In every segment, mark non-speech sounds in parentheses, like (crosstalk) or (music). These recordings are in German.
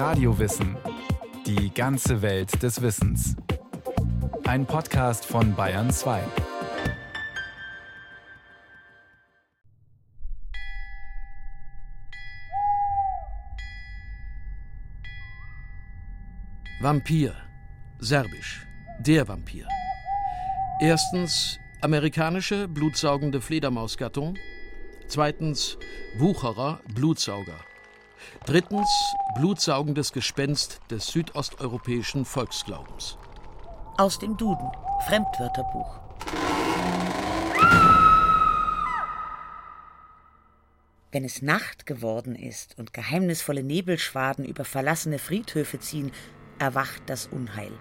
Radiowissen. Die ganze Welt des Wissens. Ein Podcast von Bayern 2. Vampir. Serbisch. Der Vampir. Erstens amerikanische blutsaugende Fledermausgattung. Zweitens Wucherer, Blutsauger. Drittens blutsaugendes Gespenst des südosteuropäischen Volksglaubens. Aus dem Duden, Fremdwörterbuch. Wenn es Nacht geworden ist und geheimnisvolle Nebelschwaden über verlassene Friedhöfe ziehen, erwacht das Unheil.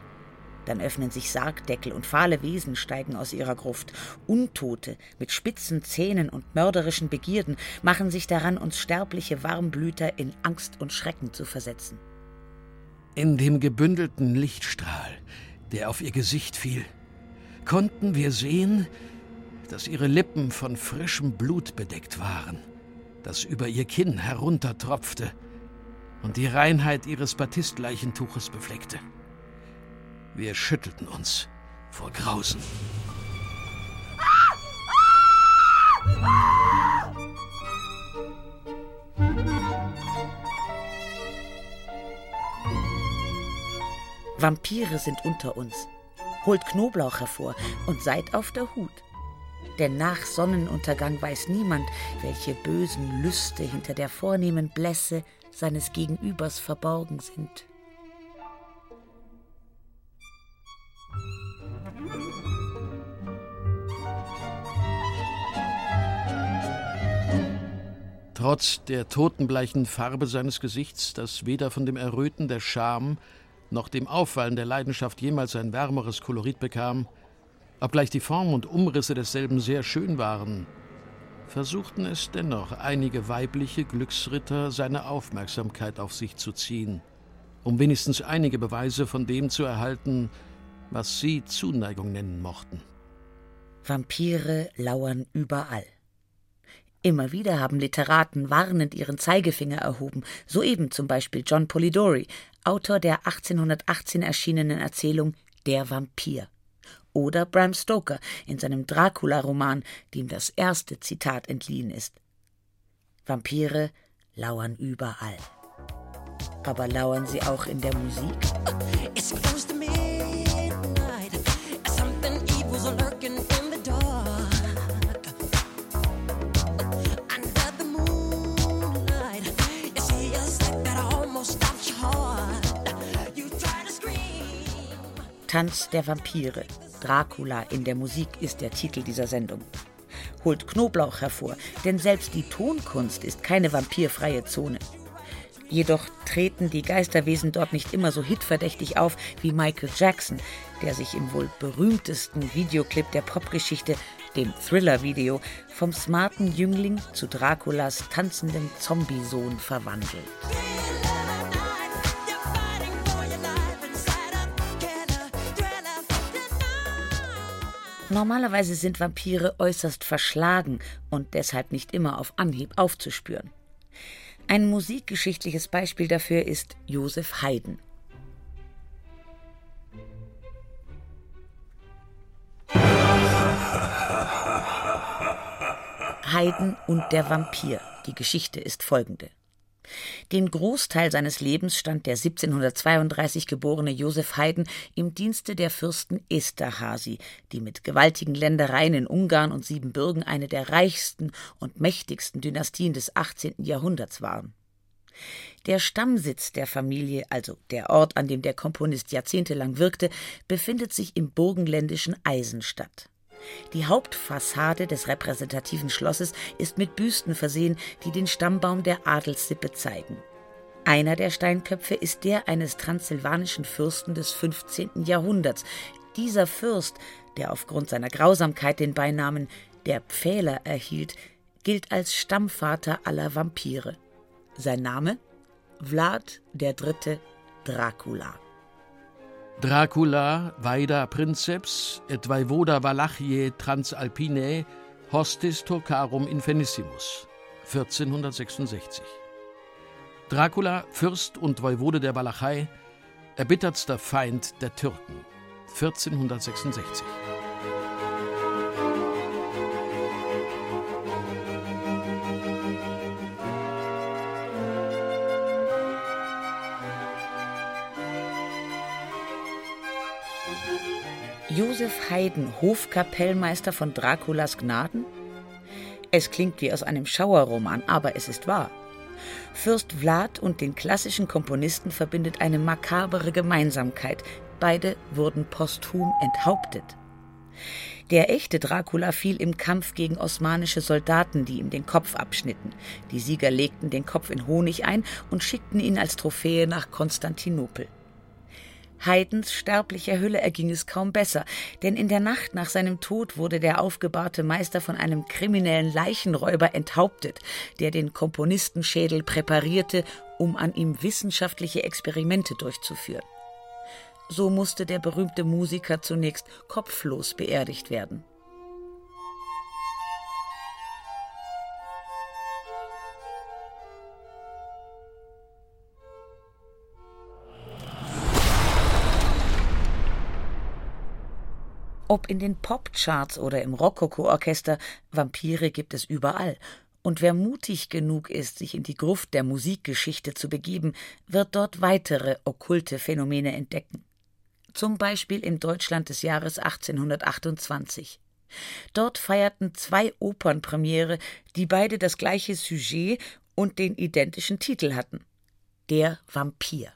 Dann öffnen sich Sargdeckel und fahle Wesen steigen aus ihrer Gruft. Untote mit spitzen Zähnen und mörderischen Begierden machen sich daran, uns sterbliche Warmblüter in Angst und Schrecken zu versetzen. In dem gebündelten Lichtstrahl, der auf ihr Gesicht fiel, konnten wir sehen, dass ihre Lippen von frischem Blut bedeckt waren, das über ihr Kinn heruntertropfte und die Reinheit ihres Batistleichentuches befleckte. Wir schüttelten uns vor Grausen. Vampire sind unter uns. Holt Knoblauch hervor und seid auf der Hut. Denn nach Sonnenuntergang weiß niemand, welche bösen Lüste hinter der vornehmen Blässe seines Gegenübers verborgen sind. Trotz der totenbleichen Farbe seines Gesichts, das weder von dem Erröten der Scham noch dem Aufwallen der Leidenschaft jemals ein wärmeres Kolorit bekam, obgleich die Form und Umrisse desselben sehr schön waren, versuchten es dennoch einige weibliche Glücksritter, seine Aufmerksamkeit auf sich zu ziehen, um wenigstens einige Beweise von dem zu erhalten, was sie Zuneigung nennen mochten. Vampire lauern überall. Immer wieder haben Literaten warnend ihren Zeigefinger erhoben, soeben zum Beispiel John Polidori, Autor der 1818 erschienenen Erzählung Der Vampir. Oder Bram Stoker in seinem Dracula-Roman, dem das erste Zitat entliehen ist. Vampire lauern überall. Aber lauern sie auch in der Musik? (laughs) Tanz der Vampire. Dracula in der Musik ist der Titel dieser Sendung. Holt Knoblauch hervor, denn selbst die Tonkunst ist keine vampirfreie Zone. Jedoch treten die Geisterwesen dort nicht immer so hitverdächtig auf wie Michael Jackson, der sich im wohl berühmtesten Videoclip der Popgeschichte, dem Thriller-Video, vom smarten Jüngling zu Draculas tanzendem Zombiesohn verwandelt. Normalerweise sind Vampire äußerst verschlagen und deshalb nicht immer auf Anhieb aufzuspüren. Ein musikgeschichtliches Beispiel dafür ist Josef Haydn. Haydn und der Vampir. Die Geschichte ist folgende. Den Großteil seines Lebens stand der 1732 geborene Josef Haydn im Dienste der Fürsten Esterhazy, die mit gewaltigen Ländereien in Ungarn und Siebenbürgen eine der reichsten und mächtigsten Dynastien des 18. Jahrhunderts waren. Der Stammsitz der Familie, also der Ort, an dem der Komponist jahrzehntelang wirkte, befindet sich im burgenländischen Eisenstadt. Die Hauptfassade des repräsentativen Schlosses ist mit Büsten versehen, die den Stammbaum der Adelssippe zeigen. Einer der Steinköpfe ist der eines transsilvanischen Fürsten des 15. Jahrhunderts. Dieser Fürst, der aufgrund seiner Grausamkeit den Beinamen der Pfähler erhielt, gilt als Stammvater aller Vampire. Sein Name? Vlad III. Dracula. Dracula, Vaida Princeps, et Vaivoda Valachiae Transalpinae, Hostis Turcarum Infenissimus, 1466. Dracula, Fürst und Woivode der Walachei, erbittertster Feind der Türken. 1466. Josef Haydn, Hofkapellmeister von Draculas Gnaden? Es klingt wie aus einem Schauerroman, aber es ist wahr. Fürst Vlad und den klassischen Komponisten verbindet eine makabere Gemeinsamkeit. Beide wurden posthum enthauptet. Der echte Dracula fiel im Kampf gegen osmanische Soldaten, die ihm den Kopf abschnitten. Die Sieger legten den Kopf in Honig ein und schickten ihn als Trophäe nach Konstantinopel. Haydns sterblicher Hülle erging es kaum besser, denn in der Nacht nach seinem Tod wurde der aufgebahrte Meister von einem kriminellen Leichenräuber enthauptet, der den Komponistenschädel präparierte, um an ihm wissenschaftliche Experimente durchzuführen. So musste der berühmte Musiker zunächst kopflos beerdigt werden. Ob in den Popcharts oder im Rokoko-Orchester, Vampire gibt es überall. Und wer mutig genug ist, sich in die Gruft der Musikgeschichte zu begeben, wird dort weitere okkulte Phänomene entdecken. Zum Beispiel im Deutschland des Jahres 1828. Dort feierten zwei Opernpremiere, die beide das gleiche Sujet und den identischen Titel hatten: Der Vampir.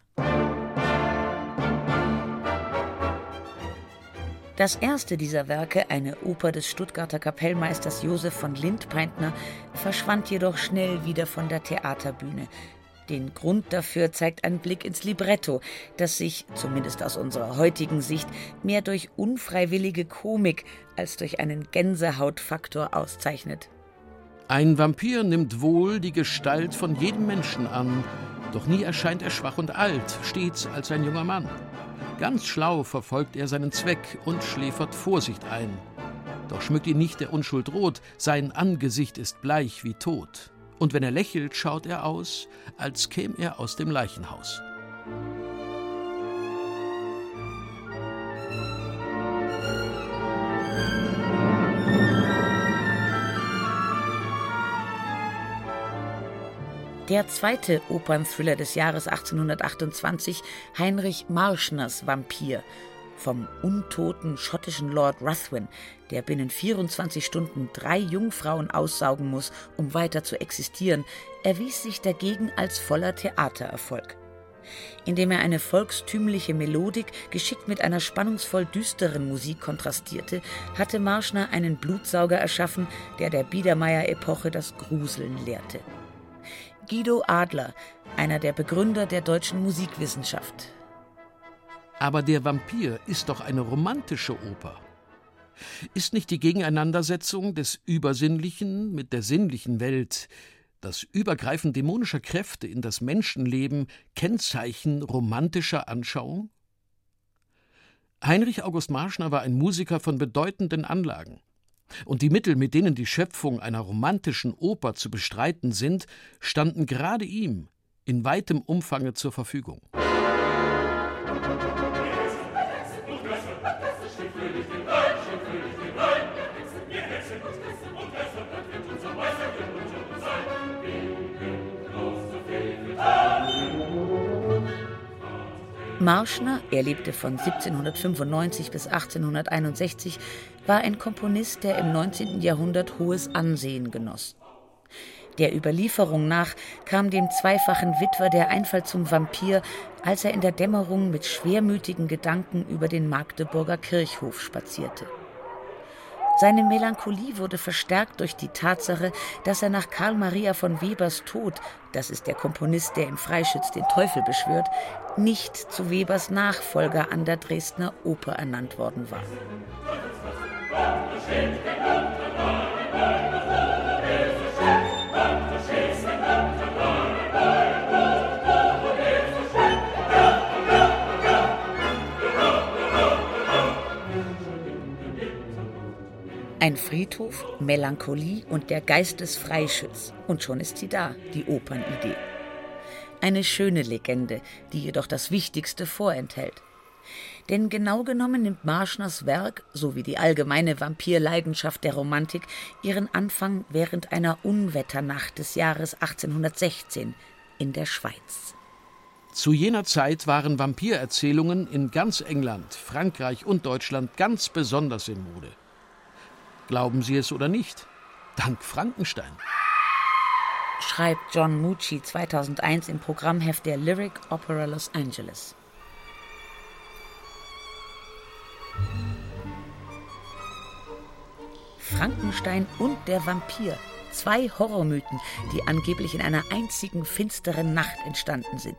Das erste dieser Werke, eine Oper des Stuttgarter Kapellmeisters Josef von Lindpeintner, verschwand jedoch schnell wieder von der Theaterbühne. Den Grund dafür zeigt ein Blick ins Libretto, das sich, zumindest aus unserer heutigen Sicht, mehr durch unfreiwillige Komik als durch einen Gänsehautfaktor auszeichnet. Ein Vampir nimmt wohl die Gestalt von jedem Menschen an, doch nie erscheint er schwach und alt, stets als ein junger Mann. Ganz schlau verfolgt er seinen Zweck und schläfert Vorsicht ein. Doch schmückt ihn nicht der Unschuld rot, sein Angesicht ist bleich wie tot. Und wenn er lächelt, schaut er aus, als käm er aus dem Leichenhaus. Der zweite Opernthriller des Jahres 1828, Heinrich Marschners Vampir, vom untoten schottischen Lord Ruthven, der binnen 24 Stunden drei Jungfrauen aussaugen muss, um weiter zu existieren, erwies sich dagegen als voller Theatererfolg. Indem er eine volkstümliche Melodik geschickt mit einer spannungsvoll düsteren Musik kontrastierte, hatte Marschner einen Blutsauger erschaffen, der der Biedermeier-Epoche das Gruseln lehrte. Guido Adler, einer der Begründer der deutschen Musikwissenschaft. Aber der Vampir ist doch eine romantische Oper. Ist nicht die Gegeneinandersetzung des Übersinnlichen mit der sinnlichen Welt, das Übergreifen dämonischer Kräfte in das Menschenleben Kennzeichen romantischer Anschauung? Heinrich August Marschner war ein Musiker von bedeutenden Anlagen. Und die Mittel, mit denen die Schöpfung einer romantischen Oper zu bestreiten sind, standen gerade ihm in weitem Umfange zur Verfügung. Marschner, er lebte von 1795 bis 1861, war ein Komponist, der im 19. Jahrhundert hohes Ansehen genoss. Der Überlieferung nach kam dem zweifachen Witwer der Einfall zum Vampir, als er in der Dämmerung mit schwermütigen Gedanken über den Magdeburger Kirchhof spazierte. Seine Melancholie wurde verstärkt durch die Tatsache, dass er nach Karl Maria von Webers Tod, das ist der Komponist, der im Freischütz den Teufel beschwört, nicht zu Webers Nachfolger an der Dresdner Oper ernannt worden war. Ein Friedhof, Melancholie und der Geist des Freischütz. Und schon ist sie da, die Opernidee. Eine schöne Legende, die jedoch das Wichtigste vorenthält. Denn genau genommen nimmt Marschners Werk sowie die allgemeine Vampirleidenschaft der Romantik ihren Anfang während einer Unwetternacht des Jahres 1816 in der Schweiz. Zu jener Zeit waren Vampirerzählungen in ganz England, Frankreich und Deutschland ganz besonders in Mode. Glauben Sie es oder nicht? Dank Frankenstein schreibt John Mucci 2001 im Programmheft der Lyric Opera Los Angeles. Frankenstein und der Vampir. Zwei Horrormythen, die angeblich in einer einzigen finsteren Nacht entstanden sind.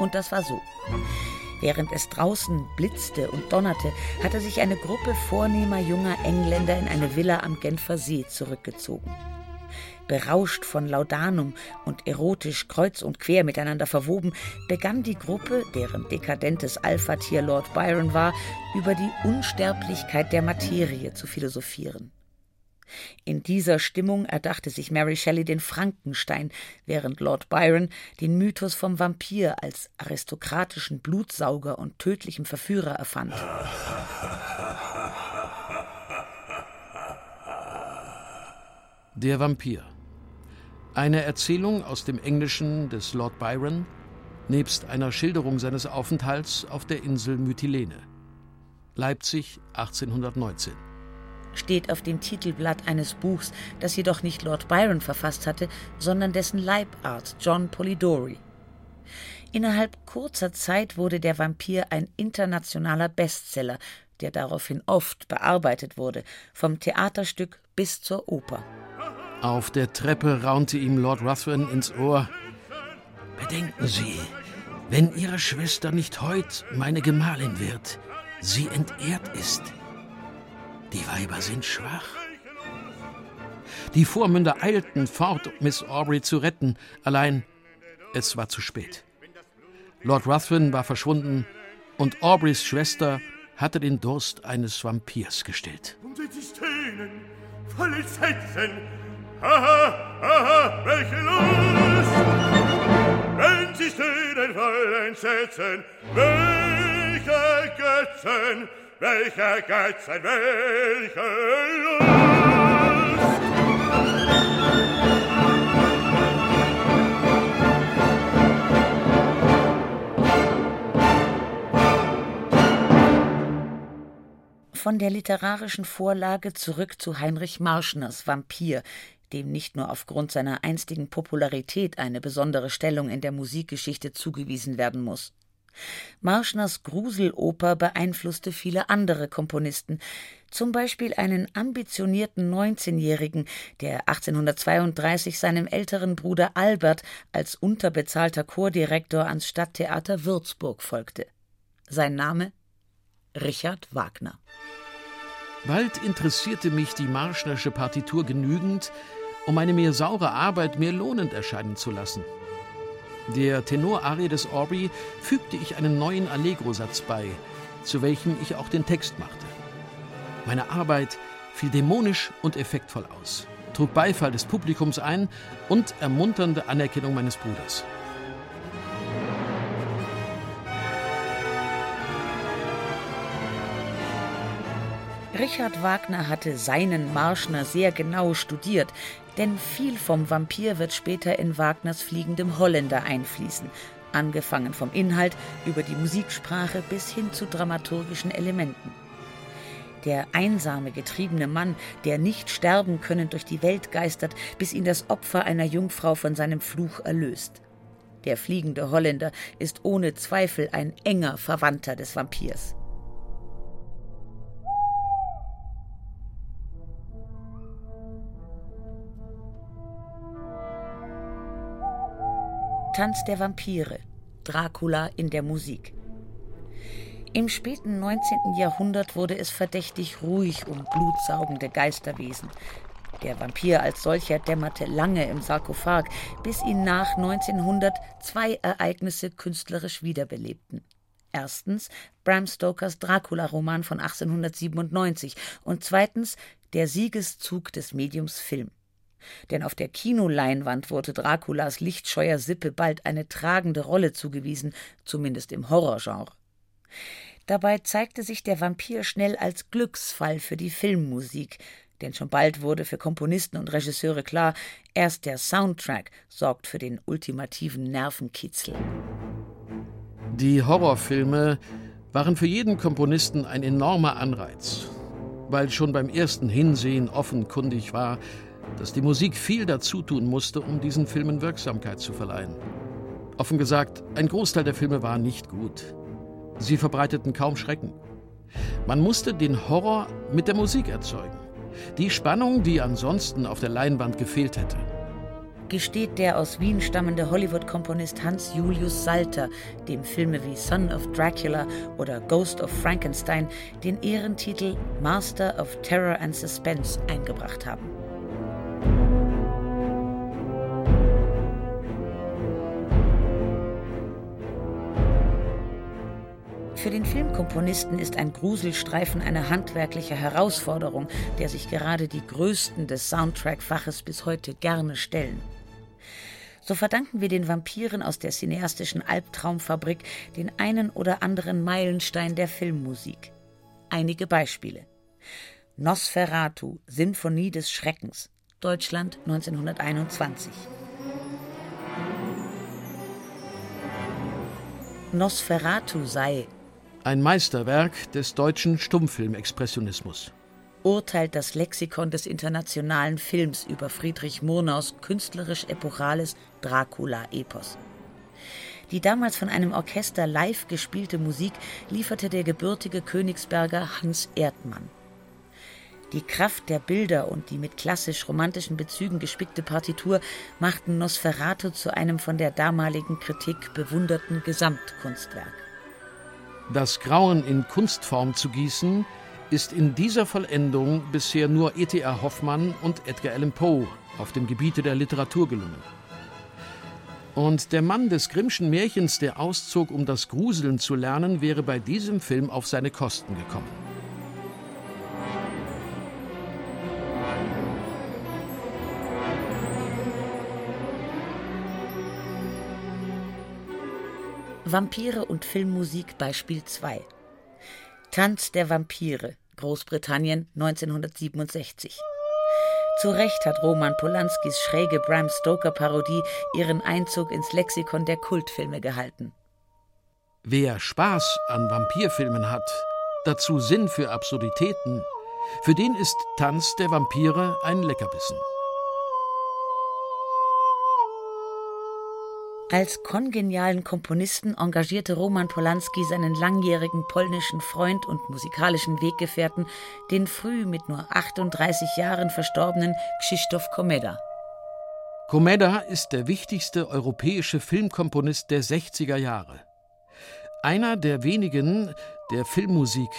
Und das war so. Während es draußen blitzte und donnerte, hatte sich eine Gruppe vornehmer junger Engländer in eine Villa am Genfer See zurückgezogen berauscht von Laudanum und erotisch kreuz und quer miteinander verwoben, begann die Gruppe, deren dekadentes Alpha-Tier Lord Byron war, über die Unsterblichkeit der Materie zu philosophieren. In dieser Stimmung erdachte sich Mary Shelley den Frankenstein, während Lord Byron den Mythos vom Vampir als aristokratischen Blutsauger und tödlichem Verführer erfand. Der Vampir eine Erzählung aus dem Englischen des Lord Byron, nebst einer Schilderung seines Aufenthalts auf der Insel Mytilene. Leipzig 1819. Steht auf dem Titelblatt eines Buchs, das jedoch nicht Lord Byron verfasst hatte, sondern dessen Leibart John Polidori. Innerhalb kurzer Zeit wurde der Vampir ein internationaler Bestseller, der daraufhin oft bearbeitet wurde, vom Theaterstück bis zur Oper. Auf der Treppe raunte ihm Lord Ruthven ins Ohr. Bedenken Sie, wenn Ihre Schwester nicht heut meine Gemahlin wird, sie entehrt ist. Die Weiber sind schwach. Die Vormünder eilten fort, Miss Aubrey zu retten, allein es war zu spät. Lord Ruthven war verschwunden und Aubreys Schwester hatte den Durst eines Vampirs gestillt. Und die Szenen, voll aha, welche Lust! Wenn sie Szenen voll entsetzen, welche Götzen, welche Götzen, welche Lust! Von der literarischen Vorlage zurück zu Heinrich Marschners Vampir, dem nicht nur aufgrund seiner einstigen Popularität eine besondere Stellung in der Musikgeschichte zugewiesen werden muss. Marschners Gruseloper beeinflusste viele andere Komponisten, zum Beispiel einen ambitionierten 19-Jährigen, der 1832 seinem älteren Bruder Albert als unterbezahlter Chordirektor ans Stadttheater Würzburg folgte. Sein Name Richard Wagner. Bald interessierte mich die Marschnersche Partitur genügend, um eine mir saure Arbeit mir lohnend erscheinen zu lassen. Der Tenorarie des Aubrey fügte ich einen neuen Allegro-Satz bei, zu welchem ich auch den Text machte. Meine Arbeit fiel dämonisch und effektvoll aus, trug Beifall des Publikums ein und ermunternde Anerkennung meines Bruders. Richard Wagner hatte seinen Marschner sehr genau studiert, denn viel vom Vampir wird später in Wagners fliegendem Holländer einfließen, angefangen vom Inhalt über die Musiksprache bis hin zu dramaturgischen Elementen. Der einsame, getriebene Mann, der nicht sterben können durch die Welt geistert, bis ihn das Opfer einer Jungfrau von seinem Fluch erlöst. Der fliegende Holländer ist ohne Zweifel ein enger Verwandter des Vampirs. Tanz der Vampire, Dracula in der Musik. Im späten 19. Jahrhundert wurde es verdächtig ruhig um blutsaugende Geisterwesen. Der Vampir als solcher dämmerte lange im Sarkophag, bis ihn nach 1900 zwei Ereignisse künstlerisch wiederbelebten. Erstens Bram Stokers Dracula-Roman von 1897 und zweitens der Siegeszug des Mediums Film. Denn auf der Kinoleinwand wurde Draculas lichtscheuer Sippe bald eine tragende Rolle zugewiesen, zumindest im Horrorgenre. Dabei zeigte sich der Vampir schnell als Glücksfall für die Filmmusik, denn schon bald wurde für Komponisten und Regisseure klar, erst der Soundtrack sorgt für den ultimativen Nervenkitzel. Die Horrorfilme waren für jeden Komponisten ein enormer Anreiz, weil schon beim ersten Hinsehen offenkundig war, dass die Musik viel dazu tun musste, um diesen Filmen Wirksamkeit zu verleihen. Offen gesagt, ein Großteil der Filme war nicht gut. Sie verbreiteten kaum Schrecken. Man musste den Horror mit der Musik erzeugen. Die Spannung, die ansonsten auf der Leinwand gefehlt hätte. Gesteht der aus Wien stammende Hollywood-Komponist Hans Julius Salter dem Filme wie Son of Dracula oder Ghost of Frankenstein den Ehrentitel Master of Terror and Suspense eingebracht haben. Für den Filmkomponisten ist ein Gruselstreifen eine handwerkliche Herausforderung, der sich gerade die Größten des Soundtrack-Faches bis heute gerne stellen. So verdanken wir den Vampiren aus der cineastischen Albtraumfabrik den einen oder anderen Meilenstein der Filmmusik. Einige Beispiele. Nosferatu, Sinfonie des Schreckens, Deutschland 1921. Nosferatu sei ein Meisterwerk des deutschen Stummfilmexpressionismus. Urteilt das Lexikon des internationalen Films über Friedrich Murnaus künstlerisch-epochales Dracula-Epos. Die damals von einem Orchester live gespielte Musik lieferte der gebürtige Königsberger Hans Erdmann. Die Kraft der Bilder und die mit klassisch-romantischen Bezügen gespickte Partitur machten Nosferatu zu einem von der damaligen Kritik bewunderten Gesamtkunstwerk. Das Grauen in Kunstform zu gießen, ist in dieser Vollendung bisher nur E.T.R. Hoffmann und Edgar Allan Poe auf dem Gebiete der Literatur gelungen. Und der Mann des Grimmschen Märchens, der auszog, um das Gruseln zu lernen, wäre bei diesem Film auf seine Kosten gekommen. Vampire und Filmmusik Beispiel 2. Tanz der Vampire, Großbritannien 1967. Zu Recht hat Roman Polanskis schräge Bram Stoker-Parodie ihren Einzug ins Lexikon der Kultfilme gehalten. Wer Spaß an Vampirfilmen hat, dazu Sinn für Absurditäten, für den ist Tanz der Vampire ein Leckerbissen. Als kongenialen Komponisten engagierte Roman Polanski seinen langjährigen polnischen Freund und musikalischen Weggefährten, den früh mit nur 38 Jahren verstorbenen Krzysztof Komeda. Komeda ist der wichtigste europäische Filmkomponist der 60er Jahre. Einer der wenigen, der Filmmusik,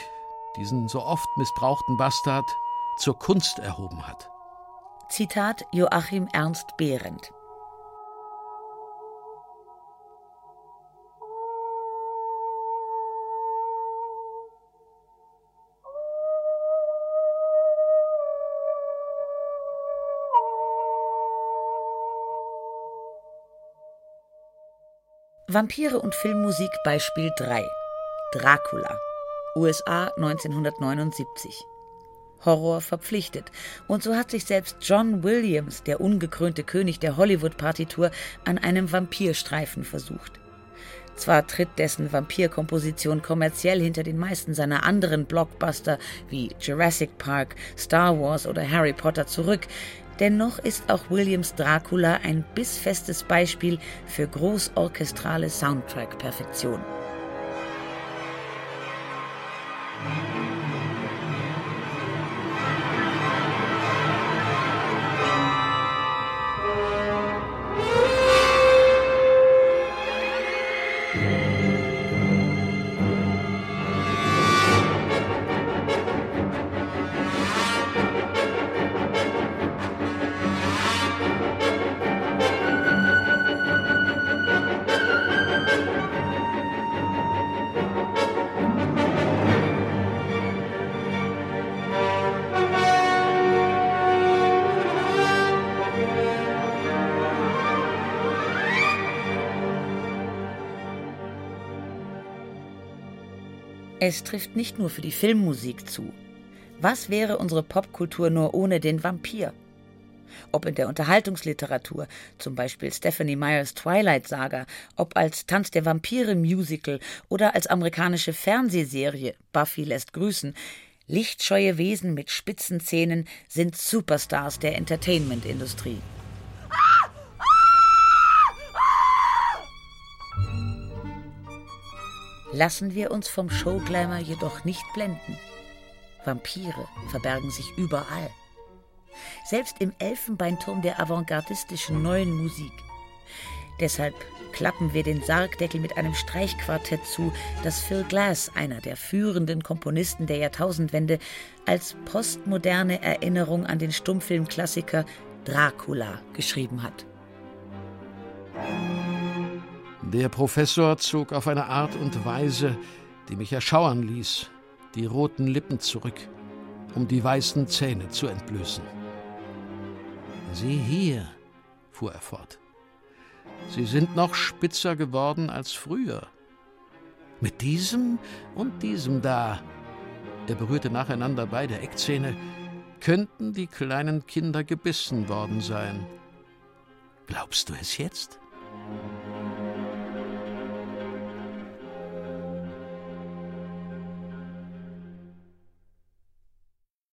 diesen so oft missbrauchten Bastard, zur Kunst erhoben hat. Zitat Joachim Ernst Behrendt Vampire und Filmmusik Beispiel 3. Dracula. USA 1979. Horror verpflichtet. Und so hat sich selbst John Williams, der ungekrönte König der Hollywood-Partitur, an einem Vampirstreifen versucht. Zwar tritt dessen Vampirkomposition kommerziell hinter den meisten seiner anderen Blockbuster wie Jurassic Park, Star Wars oder Harry Potter zurück, Dennoch ist auch Williams Dracula ein bissfestes Beispiel für großorchestrale Soundtrack-Perfektion. Es trifft nicht nur für die Filmmusik zu. Was wäre unsere Popkultur nur ohne den Vampir? Ob in der Unterhaltungsliteratur, zum Beispiel Stephanie Meyers Twilight Saga, ob als Tanz der Vampire Musical oder als amerikanische Fernsehserie Buffy lässt grüßen, lichtscheue Wesen mit spitzen Zähnen sind Superstars der Entertainment-Industrie. Lassen wir uns vom Showglamour jedoch nicht blenden. Vampire verbergen sich überall selbst im Elfenbeinturm der avantgardistischen neuen Musik. Deshalb klappen wir den Sargdeckel mit einem Streichquartett zu, das Phil Glass, einer der führenden Komponisten der Jahrtausendwende, als postmoderne Erinnerung an den Stummfilmklassiker Dracula geschrieben hat. Der Professor zog auf eine Art und Weise, die mich erschauern ließ, die roten Lippen zurück, um die weißen Zähne zu entblößen. Sieh hier, fuhr er fort. Sie sind noch spitzer geworden als früher. Mit diesem und diesem da, er berührte nacheinander beide Eckzähne, könnten die kleinen Kinder gebissen worden sein. Glaubst du es jetzt?